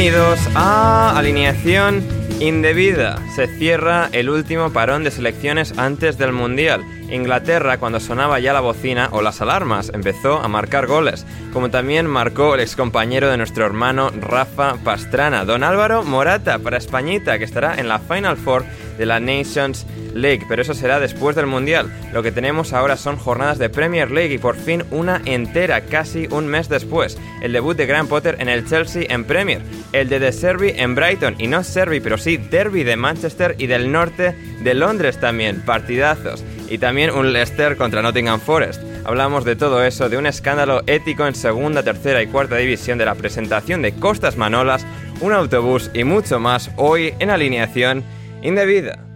Bienvenidos a Alineación Indebida. Se cierra el último parón de selecciones antes del Mundial. Inglaterra, cuando sonaba ya la bocina o las alarmas, empezó a marcar goles, como también marcó el excompañero de nuestro hermano Rafa Pastrana, don Álvaro Morata, para Españita, que estará en la Final Four de la Nations League, pero eso será después del Mundial. Lo que tenemos ahora son jornadas de Premier League y por fin una entera, casi un mes después. El debut de Graham Potter en el Chelsea en Premier, el de The Servi en Brighton, y no Servi, pero sí Derby de Manchester y del norte de Londres también, partidazos. Y también un Leicester contra Nottingham Forest. Hablamos de todo eso, de un escándalo ético en segunda, tercera y cuarta división, de la presentación de Costas Manolas, un autobús y mucho más hoy en alineación indebida.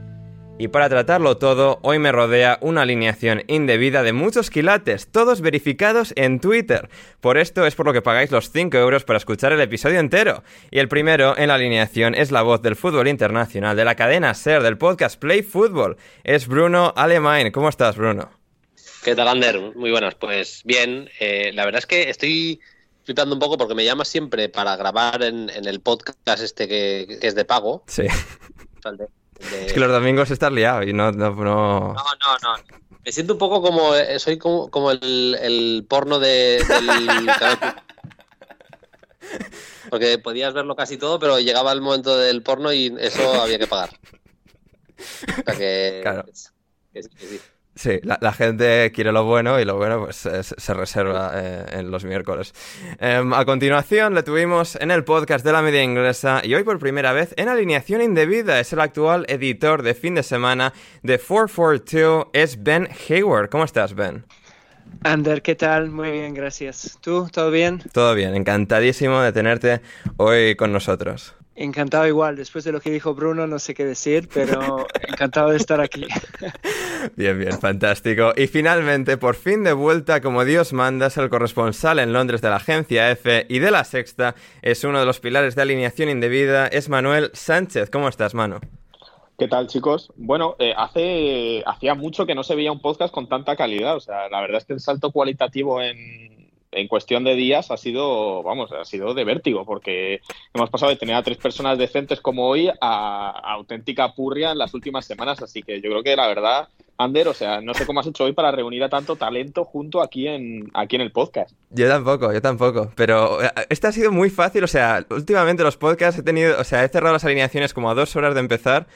Y para tratarlo todo, hoy me rodea una alineación indebida de muchos quilates, todos verificados en Twitter. Por esto es por lo que pagáis los 5 euros para escuchar el episodio entero. Y el primero en la alineación es la voz del fútbol internacional, de la cadena SER, del podcast Play Football. Es Bruno Alemán. ¿Cómo estás, Bruno? ¿Qué tal, Ander? Muy buenas. Pues bien, eh, la verdad es que estoy flipando un poco porque me llamas siempre para grabar en, en el podcast este que, que, es de pago. Sí. Es que los domingos estás liado y no... No, no, no. no, no. Me siento un poco como... Soy como, como el, el, porno de, del... Porque podías verlo casi todo, pero llegaba el momento del porno y eso había que pagar. O sea que... Claro. Que, que sí. Sí, la, la, gente quiere lo bueno y lo bueno pues se, se reserva eh, en los miércoles. Eh, a continuación le tuvimos en el podcast de la media inglesa y hoy por primera vez en alineación indebida es el actual editor de fin de semana de 442 es Ben Hayward. ¿Cómo estás Ben? Ander, ¿qué tal? Muy bien, gracias. ¿Tú? ¿Todo bien? Todo bien, encantadísimo de tenerte hoy con nosotros. Encantado igual, después de lo que dijo Bruno no sé qué decir, pero encantado de estar aquí. Bien, bien, fantástico. Y finalmente, por fin de vuelta, como Dios manda, es el corresponsal en Londres de la agencia F y de la Sexta, es uno de los pilares de alineación indebida, es Manuel Sánchez. ¿Cómo estás, Mano? ¿Qué tal, chicos? Bueno, eh, hace hacía mucho que no se veía un podcast con tanta calidad. O sea, la verdad es que el salto cualitativo en, en cuestión de días ha sido, vamos, ha sido de vértigo, porque hemos pasado de tener a tres personas decentes como hoy a, a, auténtica purria en las últimas semanas. Así que yo creo que la verdad, Ander, o sea, no sé cómo has hecho hoy para reunir a tanto talento junto aquí en, aquí en el podcast. Yo tampoco, yo tampoco. Pero este ha sido muy fácil. O sea, últimamente los podcasts he tenido, o sea, he cerrado las alineaciones como a dos horas de empezar.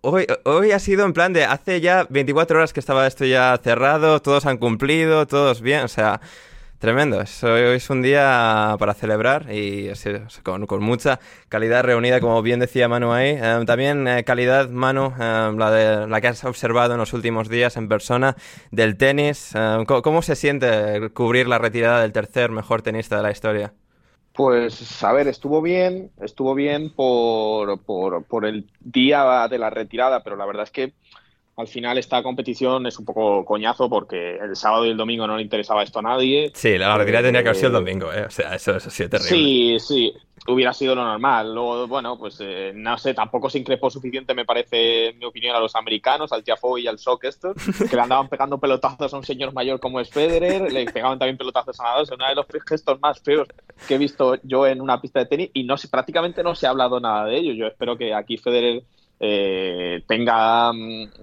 Hoy, hoy ha sido en plan de hace ya 24 horas que estaba esto ya cerrado, todos han cumplido, todos bien, o sea, Tremendo. Hoy es un día para celebrar y con, mucha calidad reunida, como bien decía Manu ahí. Eh, también eh, calidad, Manu, eh, la, que has observado en los últimos días en persona del tenis. ¿cómo, se siente cubrir la retirada del tercer mejor tenista de la historia? Pues, a ver, estuvo bien, estuvo bien por el día de la retirada, pero la verdad es que al final esta competición es un poco coñazo porque el sábado y el domingo no le interesaba esto a nadie. Sí, la retirada tenía que haber sido el eh, domingo, ¿eh? O sea, eso, eso sí es terrible. Sí, sí, hubiera sido lo normal. Luego, bueno, pues eh, no sé, tampoco se increpó suficiente, me parece, en mi opinión, a los americanos, al Tiafoe y al Sock estos, que le andaban pegando pelotazos a un señor mayor como es Federer, le pegaban también pelotazos a Nadal. Es uno de los gestos más feos que he visto yo en una pista de tenis y no sé, prácticamente no se ha hablado nada de ello. Yo espero que aquí Federer eh, tenga,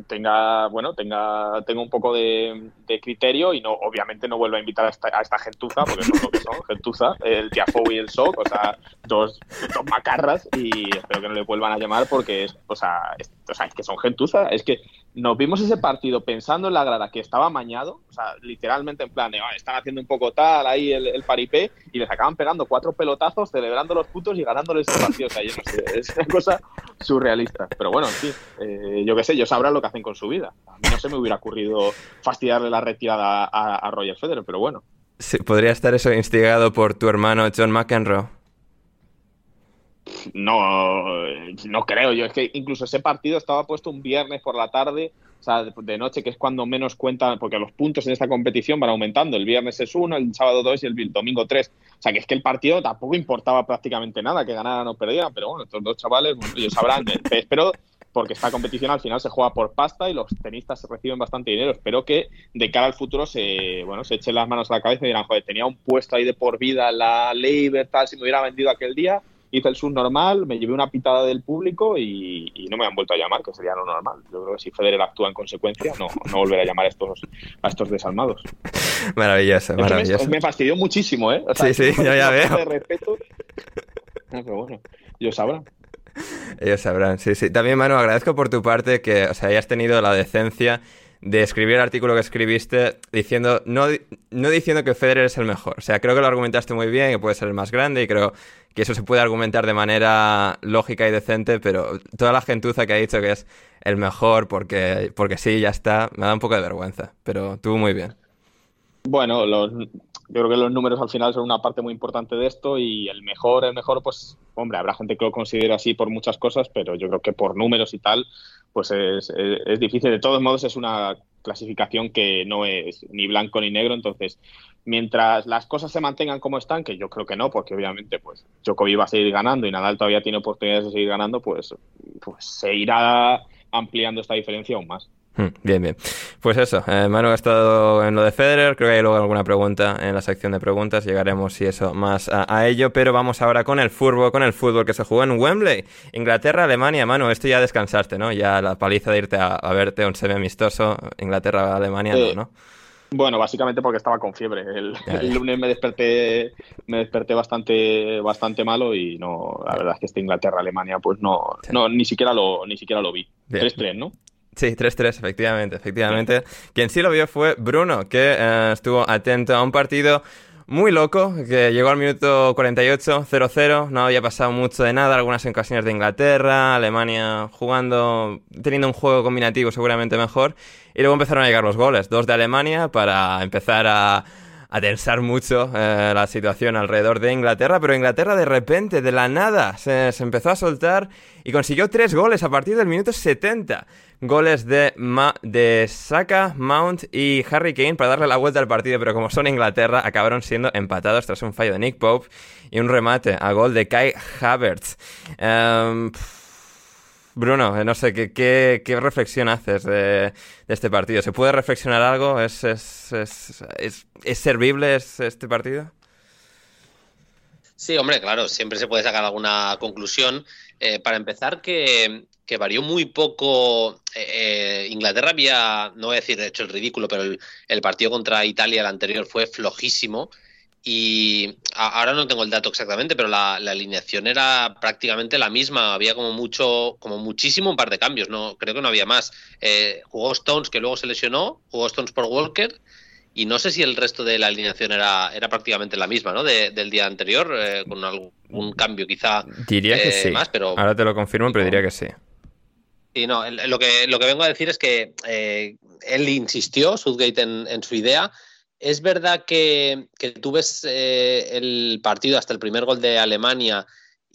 tenga, bueno, tenga, tenga un poco de, criterio y no, obviamente no vuelva a invitar a esta, gentuza, porque son lo que son, gentuza, el Tiafou y el Sok, o sea, dos, dos, macarras y espero que no le vuelvan a llamar porque, es, o sea, es, o sea, es que son gentuza, es que nos vimos ese partido pensando en la grada que estaba mañado, o sea, literalmente en plan de, están haciendo un poco tal ahí el, paripé y les acaban pegando cuatro pelotazos, celebrando los putos y ganándoles el partido. O sea, yo no sé, es una cosa surrealista. Pero bueno, sí, eh, yo qué sé, ellos sabrán lo que hacen con su vida. A mí no se me hubiera ocurrido fastidiarle la retirada a, a Roger Federer, pero bueno. Sí, podría estar eso instigado por tu hermano John McEnroe. No, no creo yo. Es que incluso ese partido estaba puesto un viernes por la tarde, o sea, de noche, que es cuando menos cuentan, porque los puntos en esta competición van aumentando. El viernes es uno, el sábado dos y el domingo tres. O sea, que es que el partido tampoco importaba prácticamente nada, que ganaran o perdieran. Pero bueno, estos dos chavales, ellos sabrán. Espero, porque esta competición al final se juega por pasta y los tenistas reciben bastante dinero. Espero que de cara al futuro se, bueno, se echen las manos a la cabeza y dirán, joder, tenía un puesto ahí de por vida la Libertad, si me hubiera vendido aquel día hice el normal, me llevé una pitada del público y, no me han vuelto a llamar, que sería lo normal. Yo creo que si Federer actúa en consecuencia, no, no volverá a llamar a estos, a estos desalmados. Maravilloso, maravilloso. Me, fastidió muchísimo, ¿eh? sí, sí, yo ya veo. De respeto. pero bueno, ellos sabrán. Ellos sabrán, sí, sí. También, Manu, agradezco por tu parte que o sea, hayas tenido la decencia de escribir el artículo que escribiste diciendo, no, no diciendo que Federer es el mejor. O sea, creo que lo argumentaste muy bien, que puede ser el más grande y creo que eso se puede argumentar de manera lógica y decente, pero toda la gentuza que ha dicho que es el mejor porque, porque sí, ya está, me da un poco de vergüenza, pero tú muy bien. Bueno, los, yo creo que los números al final son una parte muy importante de esto y el mejor, el mejor, pues, hombre, habrá gente que lo considera así por muchas cosas, pero yo creo que por números y tal, pues es, es, difícil. De todos modos, es una clasificación que no es ni blanco ni negro, entonces mientras las cosas se mantengan como están, que yo creo que no, porque obviamente pues Djokovic va a seguir ganando y Nadal todavía tiene oportunidades de seguir ganando, pues, pues se irá ampliando esta diferencia aún más. Hmm, bien, bien. Pues eso, eh, Manu ha estado en lo de Federer, creo que hay luego alguna pregunta en la sección de preguntas, llegaremos y eso más a, ello, pero vamos ahora con el fútbol, con el fútbol que se jugó en Wembley, Inglaterra, Alemania, Manu, esto ya descansaste, ¿no? Ya la paliza de irte a, verte un semi amistoso, Inglaterra, Alemania, no, ¿no? Bueno, básicamente porque estaba con fiebre. El, lunes me desperté, me desperté bastante, bastante malo y no, la verdad es que este Inglaterra Alemania, pues no, no, ni siquiera lo, ni siquiera lo vi. 3-3, ¿no? Sí, 3-3, efectivamente, efectivamente. Quien sí lo vio fue Bruno, que eh, estuvo atento a un partido muy loco, que llegó al minuto 48, 0-0, no había pasado mucho de nada, algunas ocasiones de Inglaterra, Alemania jugando, teniendo un juego combinativo seguramente mejor, y luego empezaron a llegar los goles, dos de Alemania para empezar a, a tensar mucho eh, la situación alrededor de Inglaterra, pero Inglaterra de repente, de la nada, se, se, empezó a soltar y consiguió tres goles a partir del minuto 70 goles de, de Saka, Mount y Harry Kane para darle la vuelta al partido, pero como son Inglaterra, acabaron siendo empatados tras un fallo de Nick Pope y un remate a gol de Kai Havertz. Em, Bruno, eh, no sé, ¿qué, qué, reflexión haces de, este partido? ¿Se puede reflexionar algo? ¿Es, es, es, es servible este partido? Sí, hombre, claro, siempre se puede sacar alguna conclusión. Eh, para empezar, que, varió muy poco. Eh, Inglaterra había, no voy a decir hecho el ridículo, pero el, partido contra Italia, el anterior, fue flojísimo. Y ahora no tengo el dato exactamente, pero la, alineación era prácticamente la misma. Había como mucho, como muchísimo un par de cambios. No, creo que no había más. Eh, jugó Stones, que luego se lesionó, jugó Stones por Walker y no sé si el resto de la alineación era, era prácticamente la misma, ¿no? del día anterior, eh, con algún cambio quizá diría que eh, sí. más, pero... Ahora te lo confirmo, pero diría que sí. Y no, lo que, lo que vengo a decir es que eh, él insistió, Southgate, en, su idea. Es verdad que, que tú ves el partido hasta el primer gol de Alemania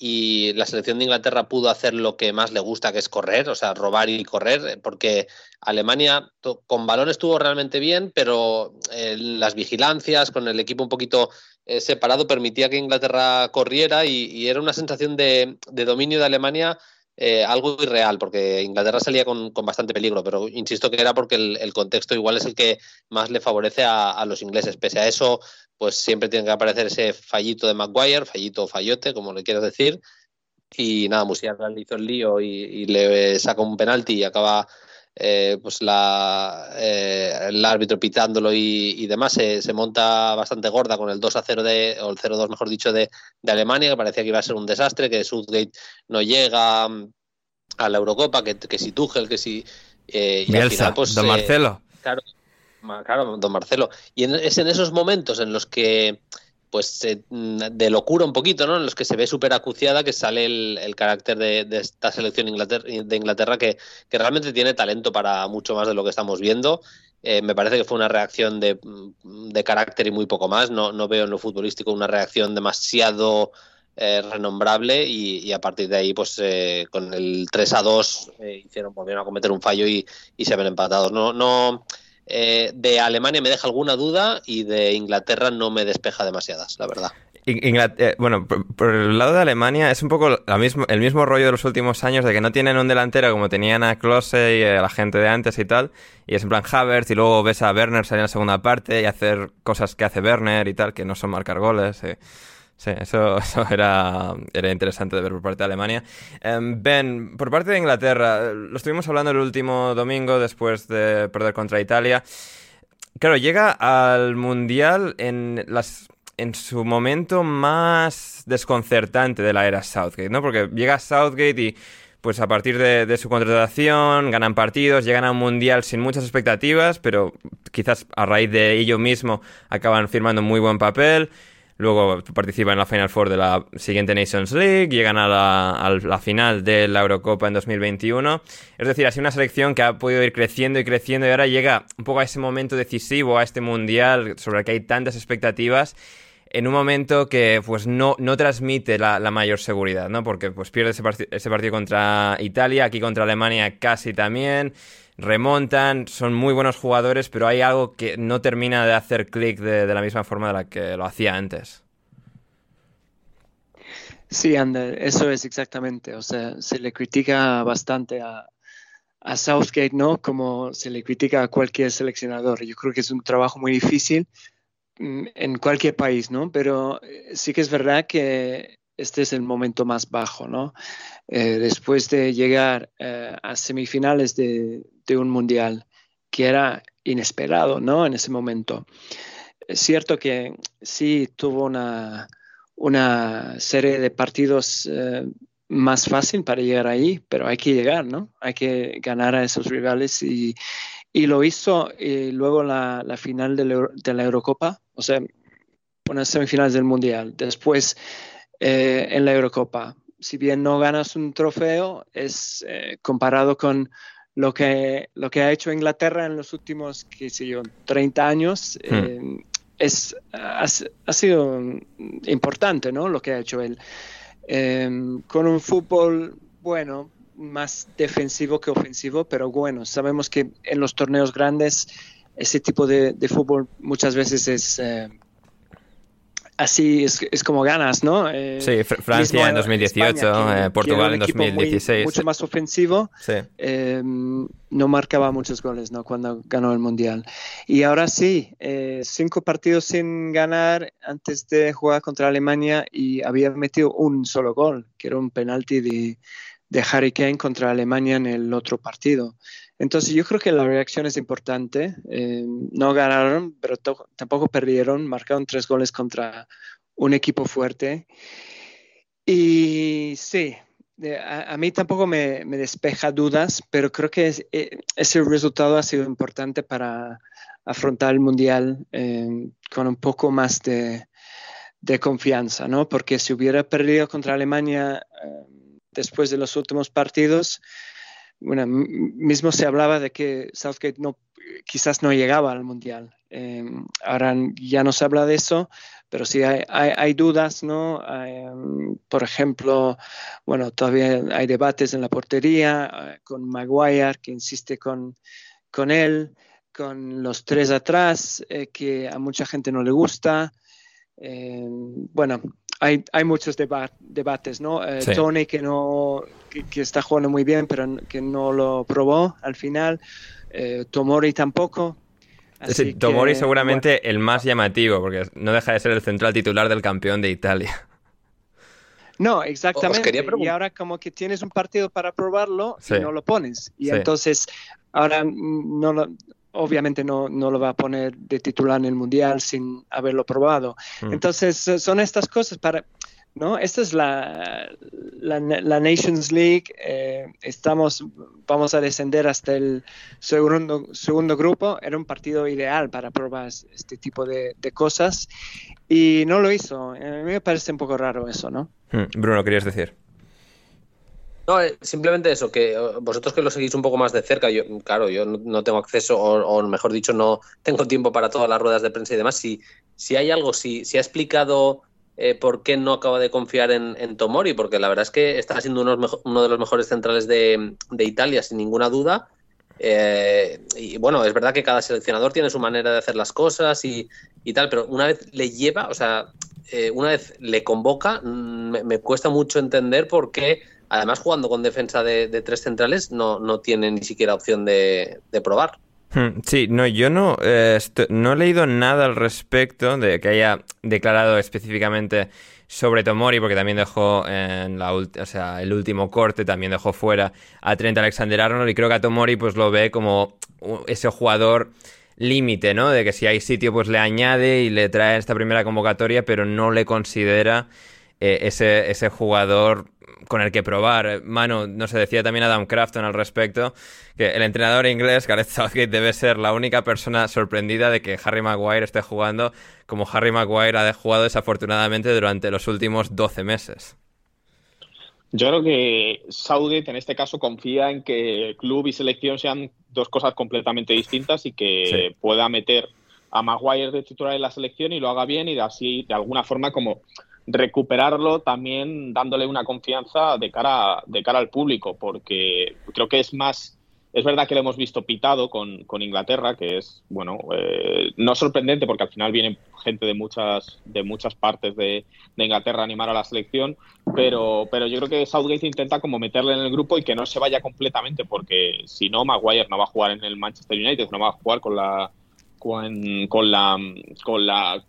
y la selección de Inglaterra pudo hacer lo que más le gusta, que es correr, o sea, robar y correr, porque Alemania con balón estuvo realmente bien, pero eh, las vigilancias, con el equipo un poquito eh, separado, permitía que Inglaterra corriera y, era una sensación de, dominio de Alemania eh, algo irreal, porque Inglaterra salía con, bastante peligro, pero insisto que era porque el, contexto igual es el que más le favorece a, los ingleses. Pese a eso, pues siempre tiene que aparecer ese fallito de Maguire, fallito o fallote, como le quieras decir. Y nada, Musiala le hizo el lío y, le saca un penalti y acaba eh, pues la, eh, el árbitro pitándolo y, demás. Se, monta bastante gorda con el 2 a 0 de, o el 0-2, mejor dicho, de, Alemania, que parecía que iba a ser un desastre, que Southgate no llega mm, a la Eurocopa, que, que si Tuchel, que si. Eh, y al final, pues, don Marcelo. claro, claro, don Marcelo. Y es en esos momentos en los que pues de locura un poquito, ¿no? En los que se ve súper acuciada que sale el, carácter de, esta selección de Inglaterra que, realmente tiene talento para mucho más de lo que estamos viendo. Eh, me parece que fue una reacción de, carácter y muy poco más. No, no, veo en lo futbolístico una reacción demasiado eh, renombrable y, a partir de ahí, pues eh, con el 3 a 2 hicieron, volvieron a cometer un fallo y, y se ven empatados. No, no eh, de Alemania me deja alguna duda y de Inglaterra no me despeja demasiadas, la verdad. Eh, bueno, por, el lado de Alemania es un poco el mismo rollo de los últimos años de que no tienen un delantero como tenían a Klose y a la gente de antes y tal. Y es en plan Havertz y luego ves a Werner salir en la segunda parte y hacer cosas que hace Werner y tal, que no son marcar goles. Eh. Sí, eso, era, era, interesante de ver por parte de Alemania. Em, ben, por parte de Inglaterra, lo estuvimos hablando el último domingo después de perder contra Italia. Claro, llega al Mundial en, las, en su momento más desconcertante de la era Southgate, ¿no? Porque llega Southgate y pues a partir de, de, su contratación ganan partidos, llegan a un mundial sin muchas expectativas, pero quizás a raíz de ello mismo acaban firmando muy buen papel. Luego participan en la Final Four de la siguiente Nations League, llegan a la, final de la Eurocopa en 2021. Es decir, ha sido una selección que ha podido ir creciendo y creciendo y ahora llega un poco a ese momento decisivo, a este mundial sobre el que hay tantas expectativas en un momento que pues no, no transmite la, mayor seguridad, ¿no? Porque pues pierde ese, ese partido contra Italia, aquí contra Alemania casi también remontan, son muy buenos jugadores, pero hay algo que no termina de hacer clic de, la misma forma de la que lo hacía antes. Sí, Ander, eso es exactamente. O sea, se le critica bastante a, Southgate, ¿no? Como se le critica a cualquier seleccionador. Yo creo que es un trabajo muy difícil mm, en cualquier país, ¿no? Pero eh, sí que es verdad que este es el momento más bajo, ¿no? Eh, después de llegar eh, a semifinales de, un mundial que era inesperado, ¿no? En ese momento. Es cierto que sí tuvo una, una serie de partidos eh, más fácil para llegar ahí, pero hay que llegar, ¿no? Hay que ganar a esos rivales y, lo hizo y luego la, final de la, Eurocopa, o sea, unas semifinales del Mundial. Después en la Eurocopa, si bien no ganas un trofeo, es eh, comparado con lo que, lo que ha hecho Inglaterra en los últimos, qué sé yo, 30 años, hmm. eh, es, ha, sido importante, ¿no? Lo que ha hecho él. Em, con un fútbol, bueno, más defensivo que ofensivo, pero bueno, sabemos que en los torneos grandes ese tipo de, fútbol muchas veces es... Eh, así es, es, como ganas, ¿no? Eh, sí, Francia en 2018, eh, Portugal en 2016. mucho más ofensivo. Sí. Eh, no marcaba muchos goles, ¿no? Cuando ganó el Mundial. Y ahora sí, cinco partidos sin ganar antes de jugar contra Alemania y había metido un solo gol, que era un penalti de, de Harry Kane contra Alemania en el otro partido. Entonces yo creo que la reacción es importante. Eh, no ganaron, pero tampoco perdieron. Marcaron tres goles contra un equipo fuerte. Y sí, a, mí tampoco me, despeja dudas, pero creo que eh, ese resultado ha sido importante para afrontar el Mundial eh, con un poco más de, confianza, ¿no? Porque si hubiera perdido contra Alemania después de los últimos partidos, bueno, mismo se hablaba de que Southgate no, quizás no llegaba al Mundial. Eh, ahora ya no se habla de eso, pero sí hay, dudas, ¿no? Um, por ejemplo, bueno, todavía hay debates en la portería eh, con Maguire, que insiste con, con él, con los tres atrás, eh, que a mucha gente no le gusta. Eh, bueno, hay, hay muchos debates, ¿no? Tony, que, no, que, está jugando muy bien, pero que no lo probó al final. Tomori tampoco. Tomori seguramente el más llamativo, porque no deja de ser el central titular del campeón de Italia. No, exactamente. Y ahora como que tienes un partido para probarlo y no lo pones. Y entonces ahora no obviamente no, no, lo va a poner de titular en el Mundial sin haberlo probado. Mm. Entonces son estas cosas para ¿no? Esta es la, la, Nations League. Eh, estamos, vamos a descender hasta el segundo, segundo grupo. Era un partido ideal para probar este tipo de, cosas y no lo hizo. A mí me parece un poco raro eso, ¿no? Hmm, Bruno, ¿querías decir? No, eh, simplemente eso, que eh, vosotros que lo seguís un poco más de cerca, yo, claro, yo no tengo acceso, o, mejor dicho, no tengo tiempo para todas las ruedas de prensa y demás. Si, si hay algo, si, si ha explicado eh, por qué no acaba de confiar en, Tomori, porque la verdad es que está siendo uno, de los mejores centrales de, Italia, sin ninguna duda. Y bueno, es verdad que cada seleccionador tiene su manera de hacer las cosas y, tal, pero una vez le lleva, o sea, una vez le convoca, mm, me, cuesta mucho entender por qué, además jugando con defensa de, tres centrales, no, no, tiene ni siquiera opción de probar. Hmm, sí, no, yo no, eh, no he leído nada al respecto de que haya declarado específicamente sobre Tomori, porque también dejó en la o sea, el último corte, también dejó fuera a Trent Alexander Arnold, y creo que a Tomori pues lo ve como ese jugador límite, ¿no? De que si hay sitio pues le añade y le trae esta primera convocatoria, pero no le considera eh, ese, ese jugador con el que probar. Mano, no se decía también Adam Crafton al respecto, que el entrenador inglés, Gareth Southgate, debe ser la única persona sorprendida de que Harry Maguire esté jugando como Harry Maguire ha jugado desafortunadamente durante los últimos 12 meses. Yo creo que Southgate en este caso confía en que club y selección sean dos cosas completamente distintas y que pueda meter a Maguire de titular en la selección y lo haga bien y así de alguna forma como recuperarlo también dándole una confianza de cara, de cara al público, porque creo que es más, es verdad que lo hemos visto pitado con, Inglaterra, que es, bueno, eh, no sorprendente porque al final viene gente de muchas, de muchas partes de, Inglaterra a animar a la selección, pero, pero yo creo que Southgate intenta como meterle en el grupo y que no se vaya completamente, porque si no, Maguire no va a jugar en el Manchester United, no va a jugar con la con, con la con la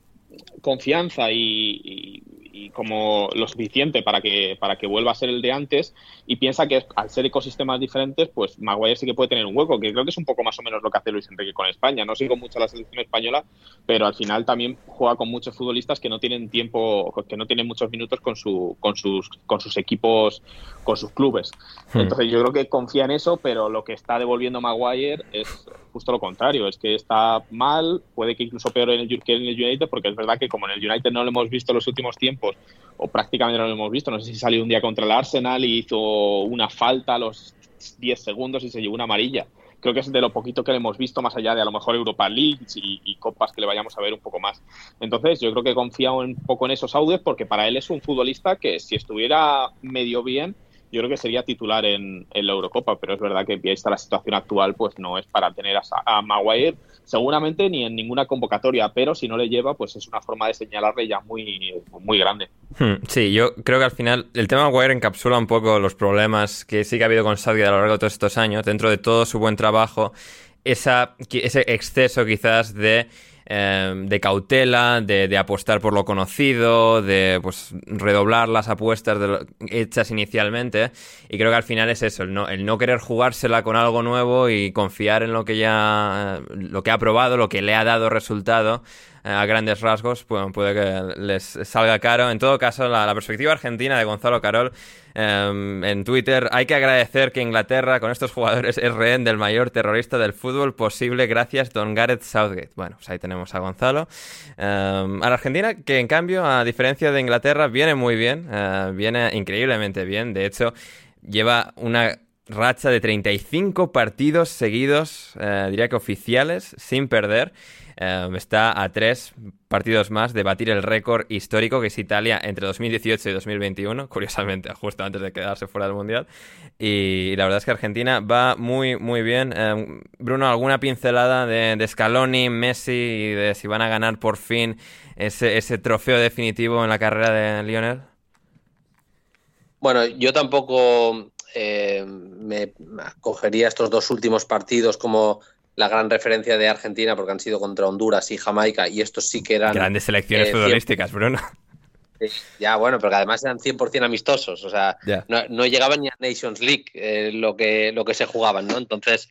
confianza y, como lo suficiente para que, para que vuelva a ser el de antes y piensa que al ser ecosistemas diferentes, pues Maguire sí que puede tener un hueco, que creo que es un poco más o menos lo que hace Luis Enrique con España. No sigo mucho la selección española, pero al final también juega con muchos futbolistas que no tienen tiempo, que no tienen muchos minutos con, su, con, sus, con sus equipos, con sus clubes. Hmm. Entonces yo creo que confía en eso, pero lo que está devolviendo Maguire es justo lo contrario, es que está mal, puede que incluso peor en el, que en el United, porque es verdad que como en el United no lo hemos visto en los últimos tiempos, o prácticamente no lo hemos visto, no sé si salió un día contra el Arsenal y hizo una falta a los 10 segundos y se llevó una amarilla. Creo que es de lo poquito que le hemos visto, más allá de a lo mejor Europa League y, copas que le vayamos a ver un poco más. Entonces, yo creo que confía un poco en esos audios porque para él es un futbolista que si estuviera medio bien, yo creo que sería titular en, la Eurocopa, pero es verdad que vista la situación actual, pues no es para tener a, Maguire seguramente ni en ninguna convocatoria, pero si no le lleva, pues es una forma de señalarle ya muy, muy grande. Hmm, sí, yo creo que al final el tema Maguire encapsula un poco los problemas que sí que ha habido con Saudi a lo largo de todos estos años, dentro de todo su buen trabajo, ese exceso quizás de Em, de cautela, de, apostar por lo conocido, de pues redoblar las apuestas hechas inicialmente. Y creo que al final es eso, el no, querer jugársela con algo nuevo y confiar en lo que ya lo que ha probado, lo que le ha dado resultado eh, a grandes rasgos, pues, puede que les salga caro. En todo caso, la, perspectiva argentina de Gonzalo Carol em, en Twitter, hay que agradecer que Inglaterra con estos jugadores es rehén del mayor terrorista del fútbol posible gracias Don Gareth Southgate. Bueno, pues ahí tenemos a Gonzalo. Em, a la Argentina, que en cambio, a diferencia de Inglaterra, viene muy bien, eh, viene increíblemente bien. De hecho, lleva una racha de 35 partidos seguidos, eh, diría que oficiales, sin perder. Eh, está a tres partidos más de batir el récord histórico que es Italia entre 2018 y 2021, curiosamente, justo antes de quedarse fuera del Mundial. Y, la verdad es que Argentina va muy, muy bien. Eh, Bruno, ¿alguna pincelada de, de, Scaloni, Messi y de si van a ganar por fin ese, ese trofeo definitivo en la carrera de Lionel? Bueno, yo tampoco eh, me cogería estos dos últimos partidos como la gran referencia de Argentina porque han sido contra Honduras y Jamaica y estos sí que eran... Grandes selecciones eh, futbolísticas, Bruno. Ya, bueno, pero que además eran 100% amistosos, o sea, no, llegaban ni a Nations League eh, lo, que, lo que se jugaban, ¿no? Entonces,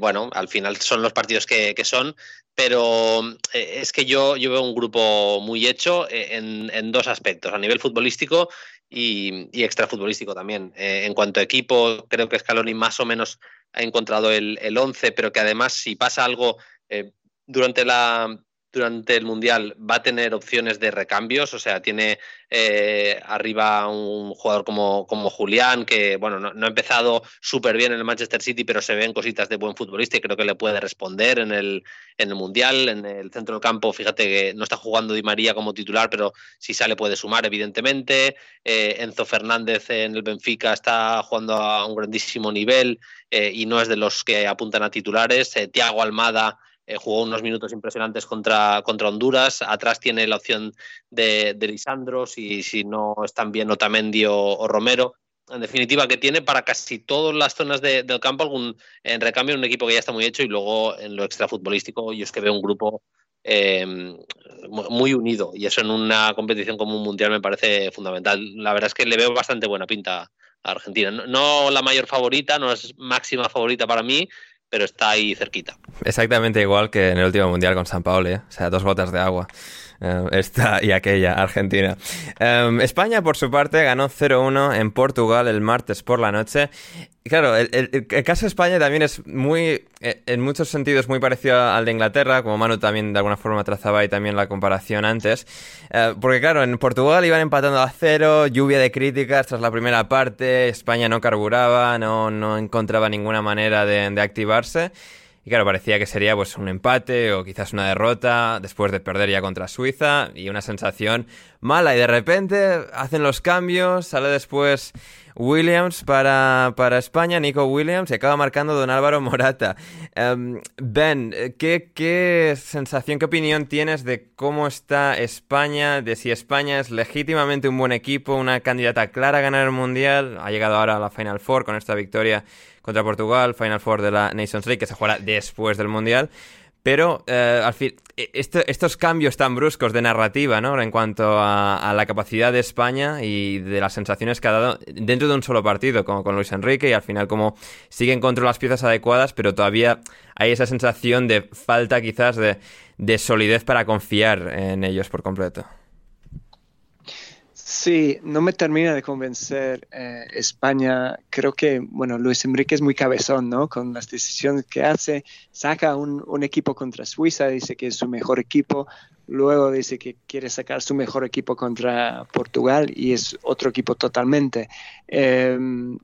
bueno, al final son los partidos que, son, pero es que yo, yo veo un grupo muy hecho en, en, dos aspectos, a nivel futbolístico y, y extrafutbolístico también. Eh, en cuanto a equipo, creo que Scaloni más o menos ha encontrado el, el 11, pero que además si pasa algo eh, durante la durante el Mundial va a tener opciones de recambios, o sea, tiene eh, arriba un jugador como, como Julián, que bueno, no, ha empezado súper bien en el Manchester City, pero se ven cositas de buen futbolista y creo que le puede responder en el, en el Mundial, en el centro del campo, fíjate que no está jugando Di María como titular, pero si sale puede sumar, evidentemente. Eh, Enzo Fernández en el Benfica está jugando a un grandísimo nivel eh, y no es de los que apuntan a titulares. Tiago Almada eh, jugó unos minutos impresionantes contra, contra Honduras. Atrás tiene la opción de, de Lisandro, si, si no están bien Otamendi o, Romero. En definitiva, que tiene para casi todas las zonas del campo algún en recambio un equipo que ya está muy hecho y luego en lo extrafutbolístico yo es que veo un grupo em, muy unido y eso en una competición como un mundial me parece fundamental. La verdad es que le veo bastante buena pinta a Argentina. no la mayor favorita, no es máxima favorita para mí, pero está ahí cerquita. Exactamente igual que en el último mundial con San Paolo, ¿eh? o sea, dos gotas de agua. Eh, esta y aquella, Argentina. Em, España, por su parte, ganó 0-1 en Portugal el martes por la noche. claro, el, caso de España también es muy, eh, en muchos sentidos, muy parecido al de Inglaterra, como Manu también de alguna forma trazaba y también la comparación antes. Eh, porque claro, en Portugal iban empatando a cero, lluvia de críticas tras la primera parte, España no carburaba, no, no encontraba ninguna manera de, de activarse. Y claro, parecía que sería pues un empate o quizás una derrota después de perder ya contra Suiza y una sensación mala. Y de repente hacen los cambios, sale después Williams para, para España, Nico Williams, y acaba marcando Don Álvaro Morata. Em, ben, ¿qué, ¿qué sensación, qué opinión tienes de cómo está España, de si España es legítimamente un buen equipo, una candidata clara a ganar el Mundial? Ha llegado ahora a la Final Four con esta victoria contra Portugal, Final Four de la Nations League, que se jugará después del Mundial. Pero eh, al fin, e, estos cambios tan bruscos de narrativa, ¿no? En cuanto a, la capacidad de España y de las sensaciones que ha dado dentro de un solo partido, como con Luis Enrique, y al final como siguen contra las piezas adecuadas, pero todavía hay esa sensación de falta quizás de solidez para confiar en ellos por completo. Sí, no me termina de convencer eh, España. Creo que, bueno, Luis Enrique es muy cabezón, ¿no? Con las decisiones que hace. Saca un, equipo contra Suiza, dice que es su mejor equipo. Luego dice que quiere sacar su mejor equipo contra Portugal y es otro equipo totalmente. Em,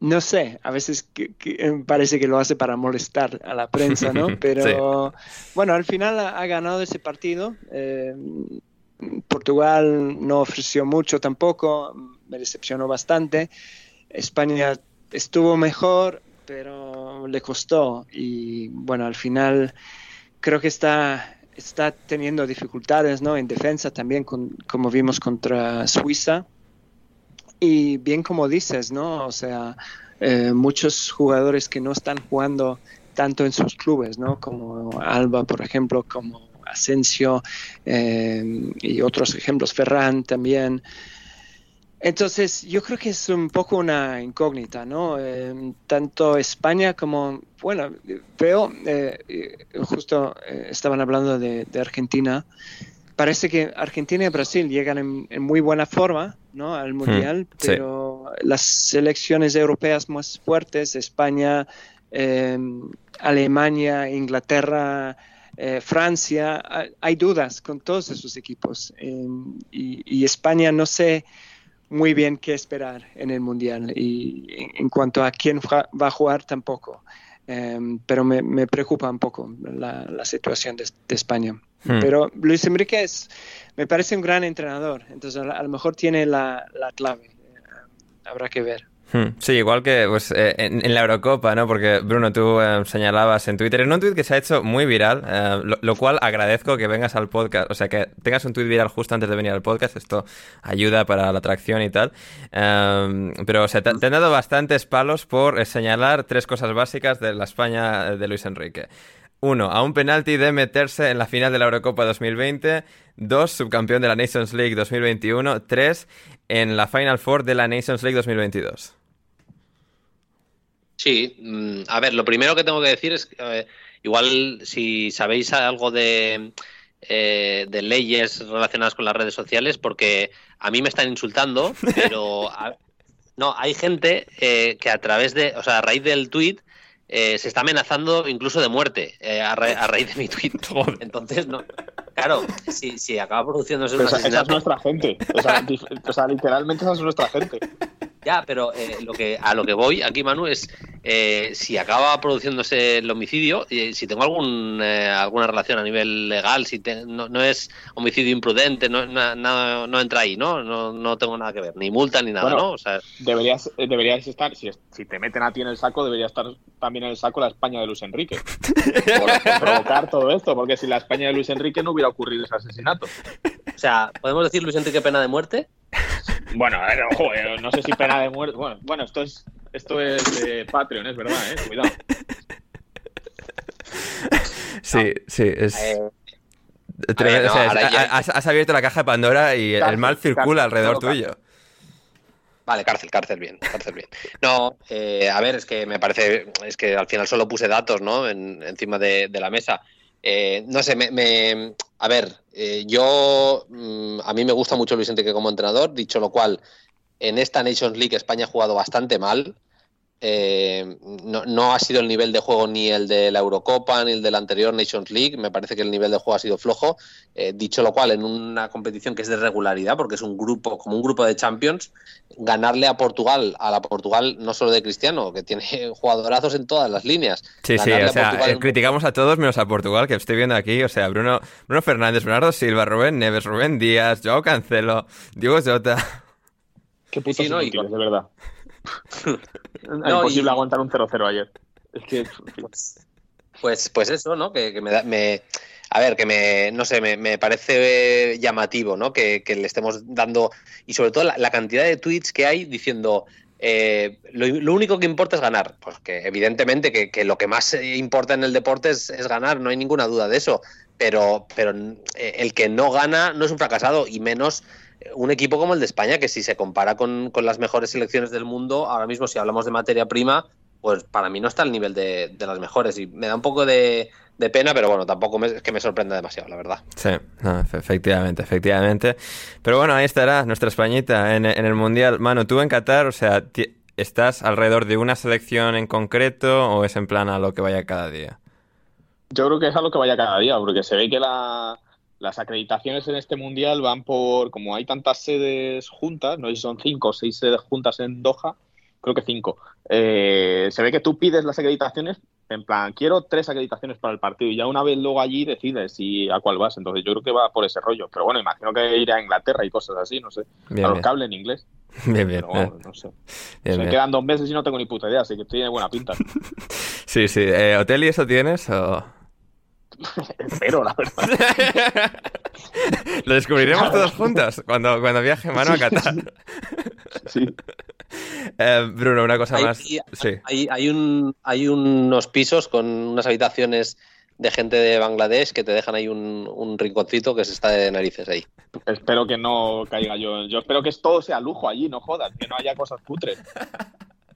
no sé, a veces em, parece que lo hace para molestar a la prensa, ¿no? Pero bueno, al final ha, ganado ese partido. Em, Portugal no ofreció mucho tampoco, me decepcionó bastante. España estuvo mejor, pero le costó y bueno, al final creo que está, está teniendo dificultades ¿no? en defensa también, como vimos contra Suiza. Y bien como dices, ¿no? O sea, eh, muchos jugadores que no están jugando tanto en sus clubes, ¿no? Como Alba, por ejemplo, como Asensio eh, y otros ejemplos, Ferran también. Entonces, yo creo que es un poco una incógnita, ¿no? Eh, tanto España como, bueno, veo, eh, justo estaban hablando de, Argentina, parece que Argentina y Brasil llegan en, muy buena forma, ¿no? Al Mundial, Hmm, pero las selecciones europeas más fuertes, España, Alemania, Inglaterra, Francia, hay dudas con todos esos equipos. Y, y España, no sé muy bien qué esperar en el Mundial y en, cuanto a quién va a jugar tampoco. Em, pero me, preocupa un poco la, situación de, España. Hmm. Pero Luis Enrique es, me parece un gran entrenador, entonces a, lo mejor tiene la, la clave. Eh, habrá que ver. Hmm. Sí, igual que pues, eh, en, la Eurocopa, ¿no? Porque Bruno, tú eh, señalabas en Twitter, en un tweet que se ha hecho muy viral, eh, lo, cual agradezco que vengas al podcast, o sea, que tengas un tweet viral justo antes de venir al podcast, esto ayuda para la atracción y tal. pero, o sea, te, han dado bastantes palos por señalar tres cosas básicas de la España de Luis Enrique. Uno, a un penalti de meterse en la final de la Eurocopa 2020. Dos, subcampeón de la Nations League 2021. Tres, en la Final Four de la Nations League 2022. Sí, mm, a ver, lo primero que tengo que decir es que igual si sabéis algo de, eh, de leyes relacionadas con las redes sociales, porque a mí me están insultando, pero no, hay gente eh, que a través de, o sea, a raíz del tweet eh, se está amenazando incluso de muerte a, raíz de mi tweet. Entonces, no. Claro, si, si acaba produciéndose un asesinato... Esa es nuestra gente. o sea, literalmente esa es nuestra gente. Ya, pero eh, lo que, a lo que voy aquí, Manu, es eh, si acaba produciéndose el homicidio, eh, si tengo algún, alguna relación a nivel legal, si no, es homicidio imprudente, no, no, entra ahí, ¿no? ¿no? tengo nada que ver, ni multa ni nada, ¿no? O sea, deberías, deberías estar, si, si te meten a ti en el saco, debería estar también en el saco la España de Luis Enrique. por, provocar todo esto, porque si la España de Luis Enrique no hubiera ocurrido ese asesinato. O sea, ¿podemos decir Luis Enrique pena de muerte? Bueno, ojo, eh, no sé si pena de muerte. Bueno, bueno esto es esto es de Patreon, es verdad, eh. Cuidado. Sí, sí, es. has, abierto la caja de Pandora y el mal circula alrededor tuyo. Vale, cárcel, cárcel bien, cárcel bien. No, eh, a ver, es que me parece, es que al final solo puse datos, ¿no? encima de, la mesa. Eh, no sé, me, a ver, eh, yo mm, a mí me gusta mucho Luis Enrique como entrenador, dicho lo cual, en esta Nations League España ha jugado bastante mal. Eh, no, ha sido el nivel de juego ni el de la Eurocopa ni el de la anterior Nations League. Me parece que el nivel de juego ha sido flojo. Eh, dicho lo cual, en una competición que es de regularidad, porque es un grupo, como un grupo de Champions, ganarle a Portugal, a la Portugal no solo de Cristiano, que tiene jugadorazos en todas las líneas. Sí, sí, o sea, eh, criticamos a todos menos a Portugal, que estoy viendo aquí. O sea, Bruno, Bruno Fernández, Bernardo Silva, Rubén Neves, Rubén Díaz, Joao Cancelo, Diego Jota. Qué putos de verdad. No, imposible aguantar un 0-0 ayer. Es que... Pues, pues eso, ¿no? Que, me, da, me, a ver, que me, no sé, me, parece llamativo, ¿no? Que, le estemos dando, y sobre todo la, cantidad de tweets que hay diciendo, eh, lo, único que importa es ganar. Pues que evidentemente que, lo que más importa en el deporte es, es, ganar, no hay ninguna duda de eso. Pero, pero eh, el que no gana no es un fracasado, y menos un equipo como el de España, que si se compara con, las mejores selecciones del mundo, ahora mismo si hablamos de materia prima, pues para mí no está al nivel de, las mejores. Y me da un poco de, pena, pero bueno, tampoco es que me sorprenda demasiado, la verdad. Sí, efectivamente, efectivamente. Pero bueno, ahí estará nuestra Españita en, el Mundial. Mano, tú en Qatar, o sea, ¿estás alrededor de una selección en concreto o es en plan a lo que vaya cada día? Yo creo que es a lo que vaya cada día, porque se ve que la las acreditaciones en este mundial van por, como hay tantas sedes juntas, no sé si son cinco o seis sedes juntas en Doha, creo que cinco. Eh, se ve que tú pides las acreditaciones, en plan, quiero tres acreditaciones para el partido y ya una vez luego allí decides si a cuál vas. Entonces yo creo que va por ese rollo. Pero bueno, imagino que iré a Inglaterra y cosas así, no sé. a los que hablen inglés. Bien, bien. no sé. Me quedan dos meses y no tengo ni puta idea, así que tiene buena pinta. sí, sí. Eh, ¿Hotel y eso tienes o...? Espero, la verdad. Lo descubriremos todos juntos cuando, cuando viaje mano a Qatar. sí. Eh, Bruno, una cosa hay, más. Hay, hay, un, hay unos pisos con unas habitaciones de gente de Bangladesh que te dejan ahí un, un rinconcito que se está de narices ahí. Espero que no caiga yo. Yo espero que todo sea lujo allí, no jodas, que no haya cosas cutres.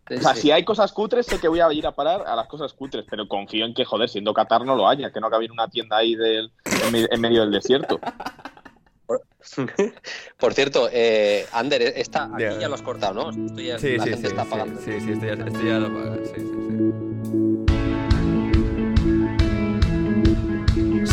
O sea, si hay cosas cutres, sé que voy a ir a parar a las cosas cutres, pero confío en que, joder, siendo Qatar no lo haya, que no acabe en una tienda ahí del, en, medio del desierto. Por, cierto, eh, Ander, esta, aquí ya lo has cortado, ¿no? Esto ya, sí, la sí, gente sí, está sí, pagando. sí, sí, esto ya, esto ya lo paga. Sí, sí, sí.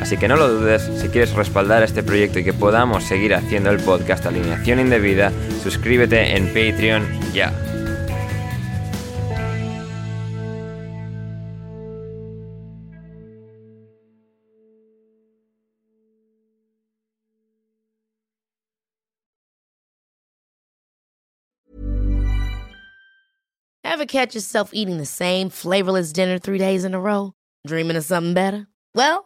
Así que no lo dudes, si quieres respaldar este proyecto y que podamos seguir haciendo el podcast Alineación Indebida, suscríbete en Patreon ya. Ever catch yourself eating the same flavorless dinner three days in a row? Dreaming of something better? Well,